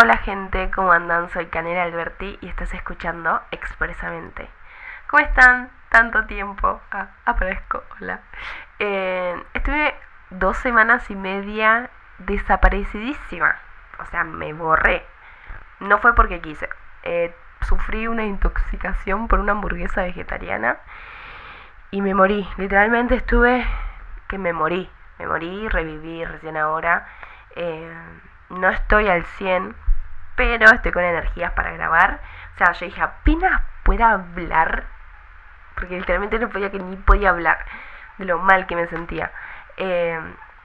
Hola gente, ¿cómo andan? Soy Canela Alberti y estás escuchando Expresamente. ¿Cómo están? Tanto tiempo. Ah, aparezco, hola. Eh, estuve dos semanas y media desaparecidísima. O sea, me borré. No fue porque quise. Eh, sufrí una intoxicación por una hamburguesa vegetariana y me morí. Literalmente estuve que me morí. Me morí, reviví recién ahora. Eh, no estoy al 100, pero estoy con energías para grabar. O sea, yo dije, apenas pueda hablar, porque literalmente no podía que ni podía hablar de lo mal que me sentía. Eh,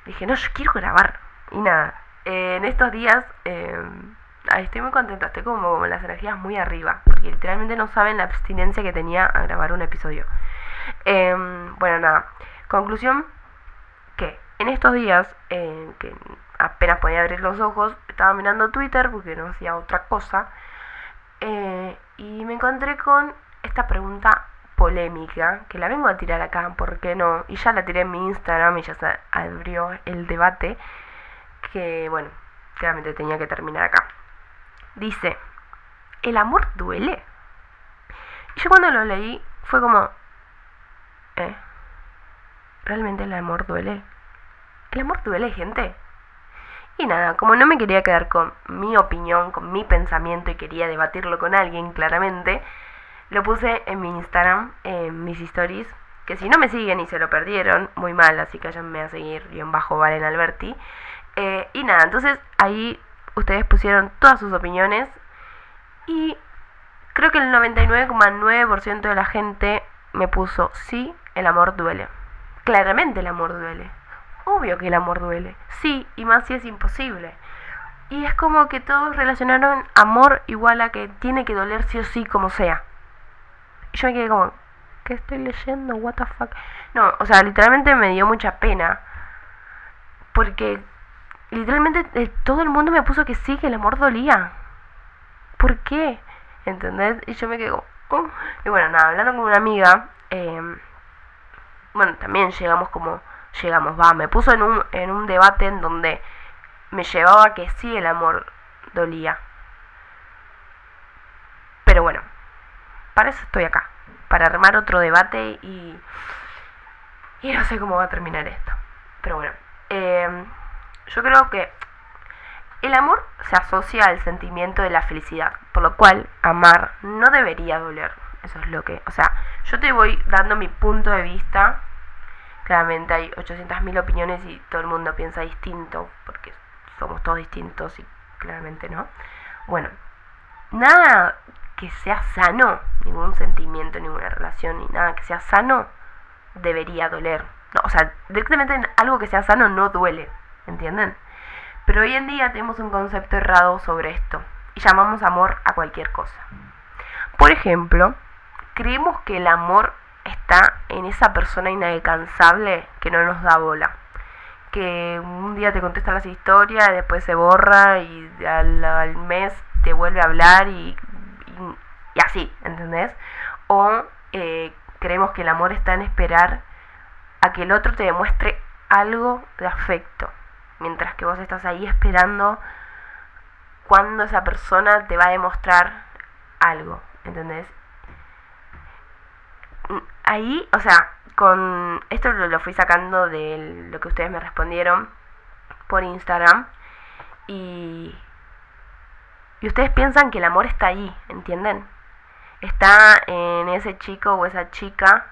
dije, no, yo quiero grabar. Y nada, eh, en estos días eh, estoy muy contenta, estoy como con las energías muy arriba, porque literalmente no saben la abstinencia que tenía a grabar un episodio. bueno, nada, conclusión, que en estos días, que apenas podía abrir los ojos, estaba mirando Twitter porque no hacía otra cosa. Eh, y me encontré con esta pregunta polémica, que la vengo a tirar acá, ¿por qué no? Y ya la tiré en mi Instagram y ya se abrió el debate, que bueno, claramente tenía que terminar acá. Dice, ¿el amor duele? Y yo cuando lo leí fue como, ¿eh? ¿Realmente el amor duele? ¿El amor duele, gente? Y nada, como no me quería quedar con mi opinión, con mi pensamiento y quería debatirlo con alguien claramente, lo puse en mi Instagram, en mis stories, que si no me siguen y se lo perdieron, muy mal, así que a seguir en bajo Valen Alberti. Eh, y nada, entonces ahí ustedes pusieron todas sus opiniones y creo que el 99,9% de la gente me puso sí, el amor duele. Claramente el amor duele. Obvio que el amor duele. Sí, y más si es imposible. Y es como que todos relacionaron amor igual a que tiene que doler sí o sí como sea. Y yo me quedé como, ¿qué estoy leyendo? What the fuck? No, o sea, literalmente me dio mucha pena. Porque literalmente eh, todo el mundo me puso que sí, que el amor dolía. ¿Por qué? ¿Entendés? Y yo me quedé como, oh". Y bueno, nada, hablando con una amiga, eh, bueno, también llegamos como llegamos, va, me puso en un, en un debate en donde me llevaba que sí el amor dolía. Pero bueno, para eso estoy acá, para armar otro debate y, y no sé cómo va a terminar esto. Pero bueno, eh, yo creo que el amor se asocia al sentimiento de la felicidad, por lo cual amar no debería doler. Eso es lo que, o sea, yo te voy dando mi punto de vista Claramente hay 800.000 opiniones y todo el mundo piensa distinto, porque somos todos distintos y claramente no. Bueno, nada que sea sano, ningún sentimiento, ninguna relación, ni nada que sea sano, debería doler. No, o sea, directamente algo que sea sano no duele, ¿entienden? Pero hoy en día tenemos un concepto errado sobre esto y llamamos amor a cualquier cosa. Por ejemplo, creemos que el amor está en esa persona inalcanzable que no nos da bola. Que un día te contesta las historias, después se borra y al, mes te vuelve a hablar y, y, así, ¿entendés? O eh, creemos que el amor está en esperar a que el otro te demuestre algo de afecto, mientras que vos estás ahí esperando cuando esa persona te va a demostrar algo, ¿entendés? Ahí, o sea, con esto lo, fui sacando de lo que ustedes me respondieron por Instagram y, y ustedes piensan que el amor está ahí, ¿entienden? Está en ese chico o esa chica,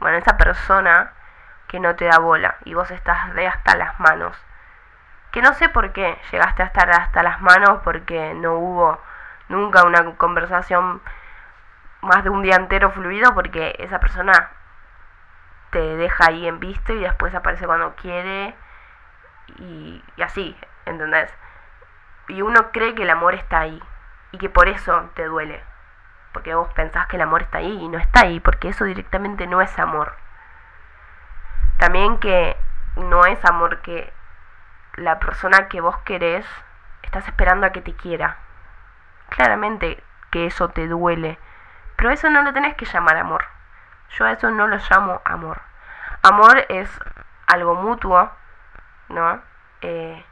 bueno, esa persona que no te da bola y vos estás de hasta las manos. Que no sé por qué llegaste a estar hasta las manos porque no hubo nunca una conversación más de un día entero fluido porque esa persona te deja ahí en visto y después aparece cuando quiere y, así, ¿entendés? Y uno cree que el amor está ahí y que por eso te duele. Porque vos pensás que el amor está ahí y no está ahí, porque eso directamente no es amor. También que no es amor que la persona que vos querés estás esperando a que te quiera. Claramente que eso te duele pero eso no lo tenés que llamar amor. Yo a eso no lo llamo amor. Amor es algo mutuo, ¿no? Eh,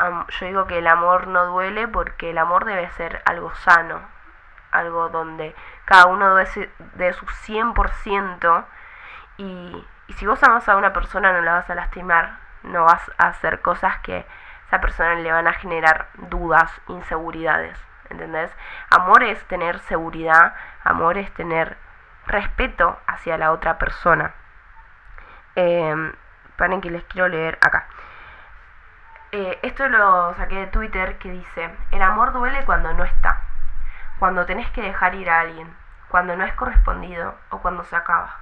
yo digo que el amor no duele porque el amor debe ser algo sano, algo donde cada uno dé su 100% y, y si vos amas a una persona no la vas a lastimar, no vas a hacer cosas que a esa persona le van a generar dudas, inseguridades, ¿entendés? Amor es tener seguridad, amor es tener respeto hacia la otra persona. Eh, paren que les quiero leer acá. Eh, esto lo saqué de Twitter que dice, el amor duele cuando no está, cuando tenés que dejar ir a alguien, cuando no es correspondido o cuando se acaba.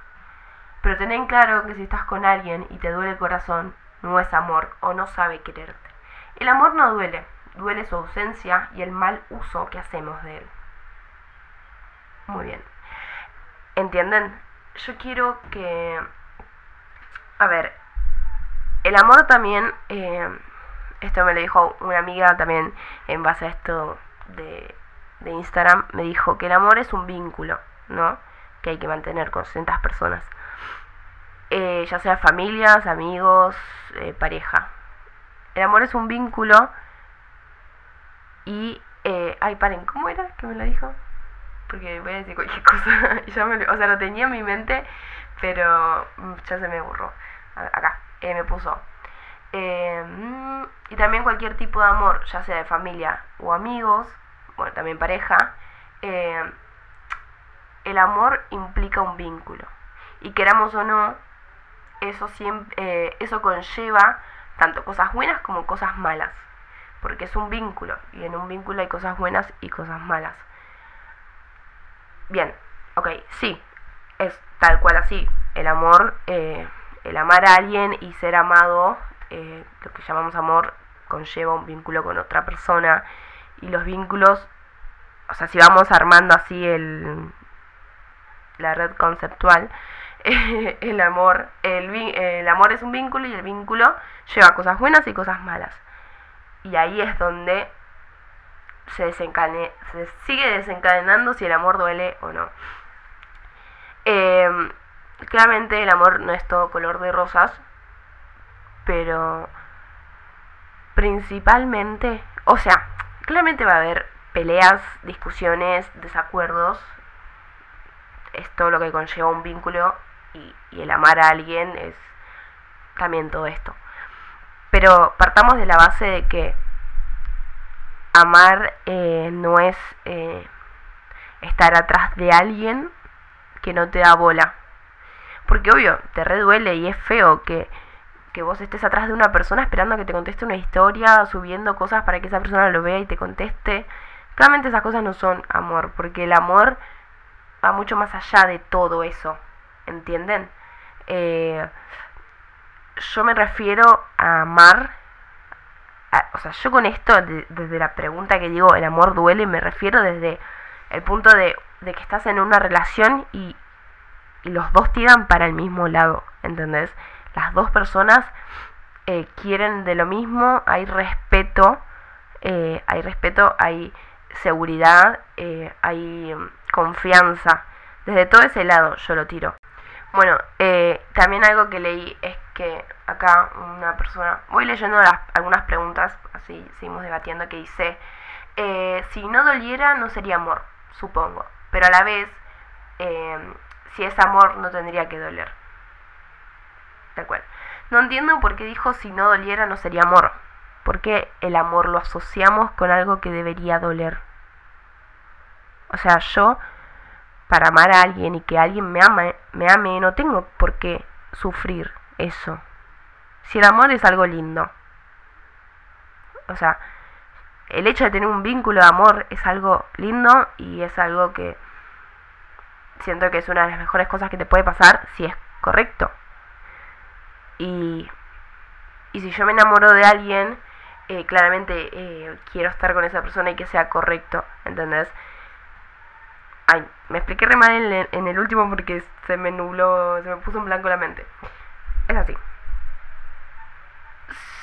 Pero ten en claro que si estás con alguien y te duele el corazón, no es amor o no sabe quererte. El amor no duele, duele su ausencia y el mal uso que hacemos de él. Muy bien. ¿Entienden? Yo quiero que... A ver, el amor también... Eh, esto me lo dijo una amiga también en base a esto de, Instagram, me dijo que el amor es un vínculo, ¿no? Que hay que mantener con ciertas personas. Eh, ya sea familias, amigos, eh, pareja. El amor es un vínculo y... Eh, ay, paren, ¿cómo era que me lo dijo? Porque voy a decir cualquier cosa. ya me, o sea, lo tenía en mi mente, pero mm, ya se me borró. Acá, eh, me puso Em, y también cualquier tipo de amor, ya sea de familia o amigos, bueno, también pareja, em, el amor implica un vínculo. Y queramos o no, eso, siempre, eh, eso conlleva tanto cosas buenas como cosas malas. Porque es un vínculo. Y en un vínculo hay cosas buenas y cosas malas. Bien, ok, sí, es tal cual así. El amor, eh, el amar a alguien y ser amado eh, lo que llamamos amor conlleva un vínculo con otra persona y los vínculos, o sea, si vamos armando así el, la red conceptual, el amor, el, el amor es un vínculo y el vínculo lleva cosas buenas y cosas malas. Y ahí es donde se, se sigue desencadenando si el amor duele o no. Em, claramente el amor no es todo color de rosas, pero principalmente, o sea, claramente va a haber peleas, discusiones, desacuerdos, es todo lo que conlleva un vínculo y, el amar a alguien es también todo esto. Pero partamos de la base de que amar eh, no es eh, estar atrás de alguien que no te da bola. Porque obvio, te reduele y es feo que que vos estés atrás de una persona esperando que te conteste una historia, subiendo cosas para que esa persona lo vea y te conteste. Claramente esas cosas no son amor, porque el amor va mucho más allá de todo eso, ¿entienden? Eh, yo me refiero a amar, o sea, yo con esto, desde la pregunta que digo, el amor duele, me refiero desde el punto de, de que estás en una relación y, y los dos tiran para el mismo lado, ¿entendés? las dos personas eh, quieren de lo mismo, hay respeto, eh, hay respeto, hay seguridad, eh, hay confianza. Desde todo ese lado yo lo tiro. Bueno, también algo que leí es que acá una persona, voy leyendo algunas preguntas, así seguimos debatiendo, que dice, si no doliera no sería amor, supongo, pero a la vez, si es amor no tendría que doler. Tal cual. No entiendo por qué dijo si no doliera no sería amor. Porque el amor lo asociamos con algo que debería doler. O sea, yo, para amar a alguien y que alguien me ame, me ame, no tengo por qué sufrir eso. Si el amor es algo lindo. O sea, el hecho de tener un vínculo de amor es algo lindo y es algo que siento que es una de las mejores cosas que te puede pasar si es correcto. Y, y si yo me enamoro de alguien, eh, claramente eh, quiero estar con esa persona y que sea correcto, ¿entendés? Ay, me expliqué re mal en, el último porque se me nubló, se me puso en blanco la mente. Es así.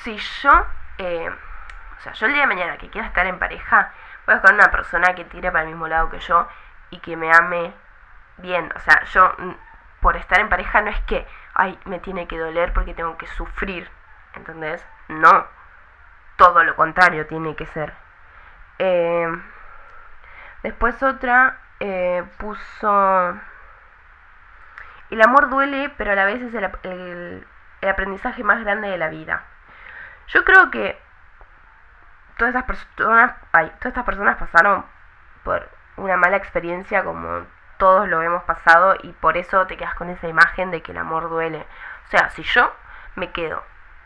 Si yo, eh, o sea, yo el día de mañana que quiera estar en pareja, voy a buscar una persona que tire para el mismo lado que yo y que me ame bien. O sea, yo por estar en pareja no es que, ay, me tiene que doler porque tengo que sufrir, ¿entendés? No. todo lo contrario tiene que ser. Eh, después otra eh, puso... El amor duele, pero a la vez es el, el aprendizaje más grande de la vida. Yo creo que todas estas personas, ay, todas estas personas pasaron por una mala experiencia como todos lo hemos pasado y por eso te quedas con esa imagen de que el amor duele. O sea, si yo me quedo,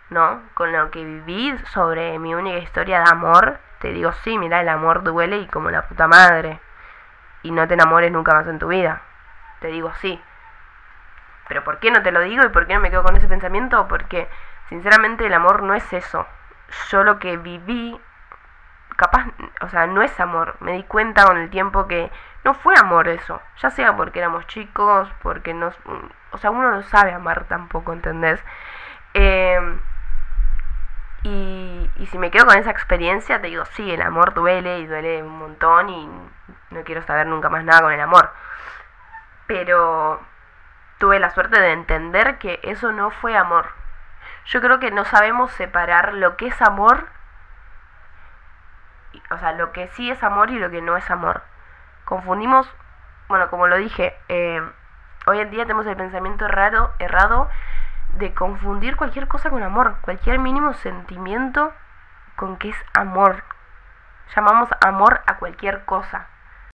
¿no? Con lo que viví sobre mi única historia de amor, te digo, sí, mira, el amor duele y como la puta madre. Y no te enamores nunca más en tu vida. Te digo, sí. Pero ¿por qué no te lo digo y por qué no me quedo con ese pensamiento? Porque sinceramente el amor no es eso. Yo lo que viví capaz, o sea, no es amor. Me di cuenta con el tiempo que no fue amor eso. Ya sea porque éramos chicos, porque nos... O sea, uno no sabe amar tampoco, ¿entendés? Em, y, y si me quedo con esa experiencia, te digo, sí, el amor duele y duele un montón y no quiero saber nunca más nada con el amor. Pero tuve la suerte de entender que eso no fue amor. Yo creo que no sabemos separar lo que es amor o sea, lo que sí es amor y lo que no es amor. Confundimos, bueno, como lo dije, eh, hoy en día tenemos el pensamiento errado, errado de confundir cualquier cosa con amor, cualquier mínimo sentimiento con que es amor. Llamamos amor a cualquier cosa.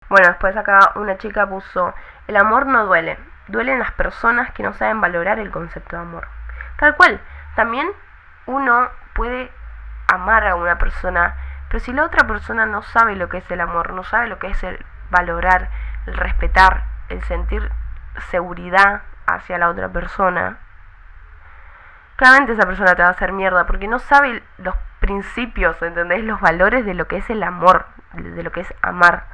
Bueno, después acá una chica puso, el amor no duele, duelen las personas que no saben valorar el concepto de amor. Tal cual, también uno puede amar a una persona pero si la otra persona no sabe lo que es el amor, no sabe lo que es el valorar, el respetar, el sentir seguridad hacia la otra persona, claramente esa persona te va a hacer mierda porque no sabe los principios, ¿entendés? Los valores de lo que es el amor, de lo que es amar.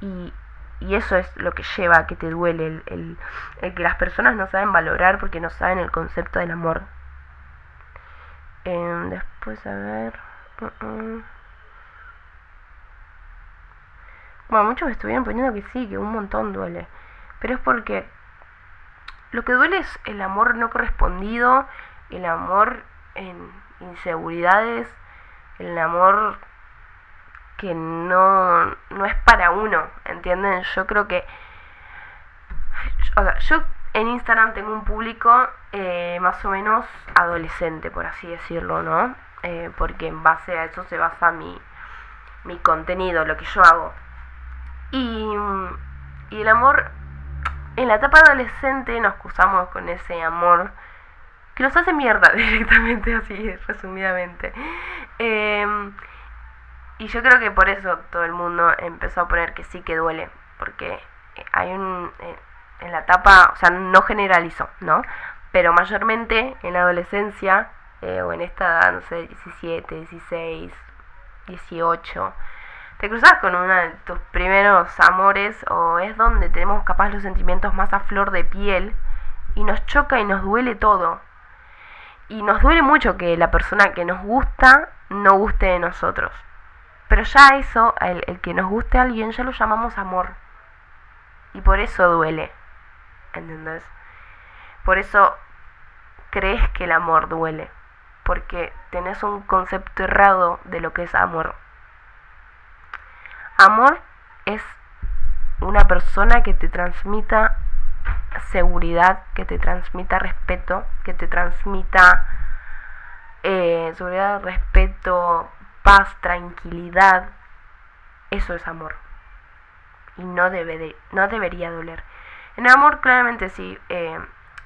Y, y eso es lo que lleva a que te duele, el, el, que las personas no saben valorar porque no saben el concepto del amor. Em, después, a ver. Uh, uh. Bueno, muchos estuvieron poniendo que sí, que un montón duele. Pero es porque lo que duele es el amor no correspondido, el amor en inseguridades, el amor que no, no es para uno, ¿entienden? Yo creo que... O sea, yo en Instagram tengo un público eh, más o menos adolescente, por así decirlo, ¿no? Eh, porque en base a eso se basa mi, mi contenido, lo que yo hago. Y, y el amor, en la etapa adolescente nos cruzamos con ese amor que nos hace mierda directamente, así resumidamente. Em, y yo creo que por eso todo el mundo empezó a poner que sí que duele, porque hay un... Eh, en la etapa, o sea, no generalizo, ¿no? Pero mayormente en la adolescencia, eh, o en esta edad, no sé, 17, 16, 18, te cruzas con uno de tus primeros amores o es donde tenemos capaz los sentimientos más a flor de piel y nos choca y nos duele todo. Y nos duele mucho que la persona que nos gusta no guste de nosotros. Pero ya eso, el, el que nos guste a alguien, ya lo llamamos amor. Y por eso duele. ¿Entendés? Por eso crees que el amor duele. Porque tenés un concepto errado de lo que es amor. Amor es una persona que te transmita seguridad, que te transmita respeto, que te transmita eh, seguridad, respeto, paz, tranquilidad. Eso es amor. Y no, debe de, no debería doler. En el amor claramente sí. Eh,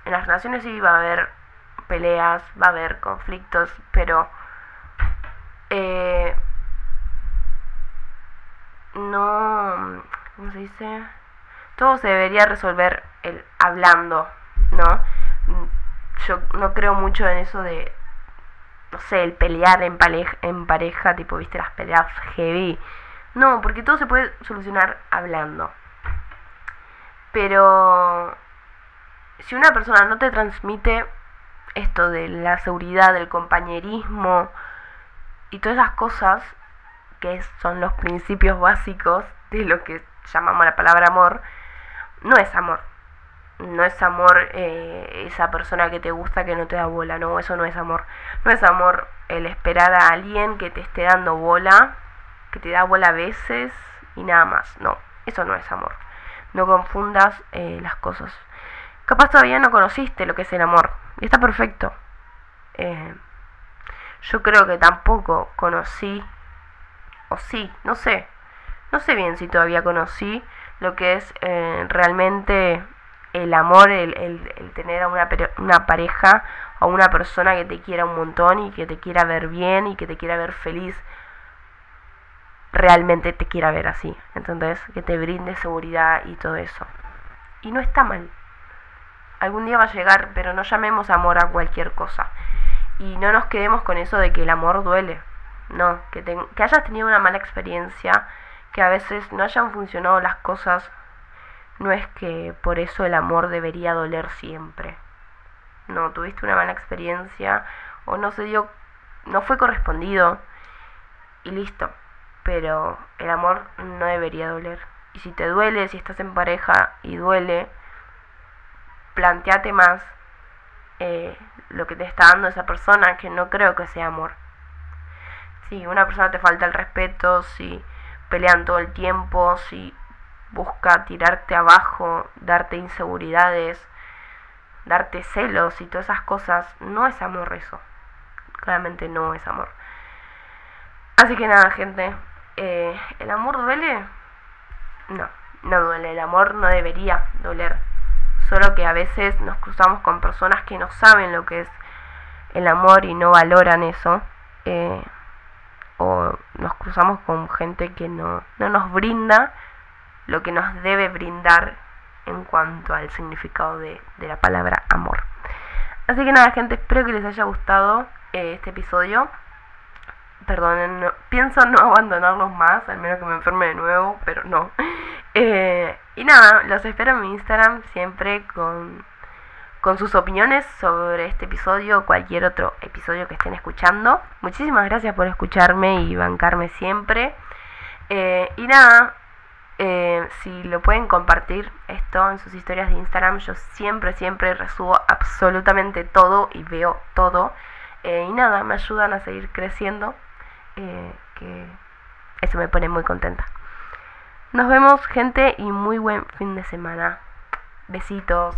en las relaciones sí va a haber peleas, va a haber conflictos, pero eh, no, ¿cómo se dice? Todo se debería resolver el, hablando, ¿no? Yo no creo mucho en eso de, no sé, el pelear en pareja, tipo, viste, las peleas heavy. No, porque todo se puede solucionar hablando. Pero si una persona no te transmite esto de la seguridad, del compañerismo y todas esas cosas, que son los principios básicos de lo que llamamos la palabra amor, no es amor. No es amor eh, esa persona que te gusta que no te da bola, no, eso no es amor. No es amor el esperar a alguien que te esté dando bola, que te da bola a veces y nada más. No, eso no es amor. No confundas eh, las cosas. Capaz todavía no conociste lo que es el amor. Y está perfecto. Eh, yo creo que tampoco conocí, o sí, no sé. No sé bien si todavía conocí lo que es realmente el amor, el, el, tener a una, una pareja o una persona que te quiera un montón y que te quiera ver bien y que te quiera ver feliz, realmente te quiera ver así. Entonces, que te brinde seguridad y todo eso. Y no está mal. Algún día va a llegar, pero no llamemos amor a cualquier cosa. Y no nos quedemos con eso de que el amor duele. No, que, que hayas tenido una mala experiencia, que a veces no hayan funcionado las cosas no es que por eso el amor debería doler siempre. No, tuviste una mala experiencia o no se dio, no fue correspondido y listo. Pero el amor no debería doler. Y si te duele, si estás en pareja y duele, planteate más eh, lo que te está dando esa persona, que no creo que sea amor. Si una persona te falta el respeto, si pelean todo el tiempo, si busca tirarte abajo, darte inseguridades, darte celos y todas esas cosas, no es amor eso. Claramente no es amor. Así que nada, gente, eh, ¿el amor duele? No, no duele, el amor no debería doler. Solo que a veces nos cruzamos con personas que no saben lo que es el amor y no valoran eso. Eh, o nos cruzamos con gente que no, no nos brinda lo que nos debe brindar en cuanto al significado de, la palabra amor. Así que nada, gente, espero que les haya gustado eh, este episodio. Perdonen, pienso no abandonarlos más, al menos que me enferme de nuevo, pero no. Eh, y nada, los espero en mi Instagram siempre con, con sus opiniones sobre este episodio o cualquier otro episodio que estén escuchando. Muchísimas gracias por escucharme y bancarme siempre. Eh, y nada, eh, si lo pueden compartir esto en sus historias de Instagram, yo siempre, siempre resubo absolutamente todo y veo todo. Eh, y nada, me ayudan a seguir creciendo, eh, que eso me pone muy contenta. Nos vemos gente y muy buen fin de semana. Besitos.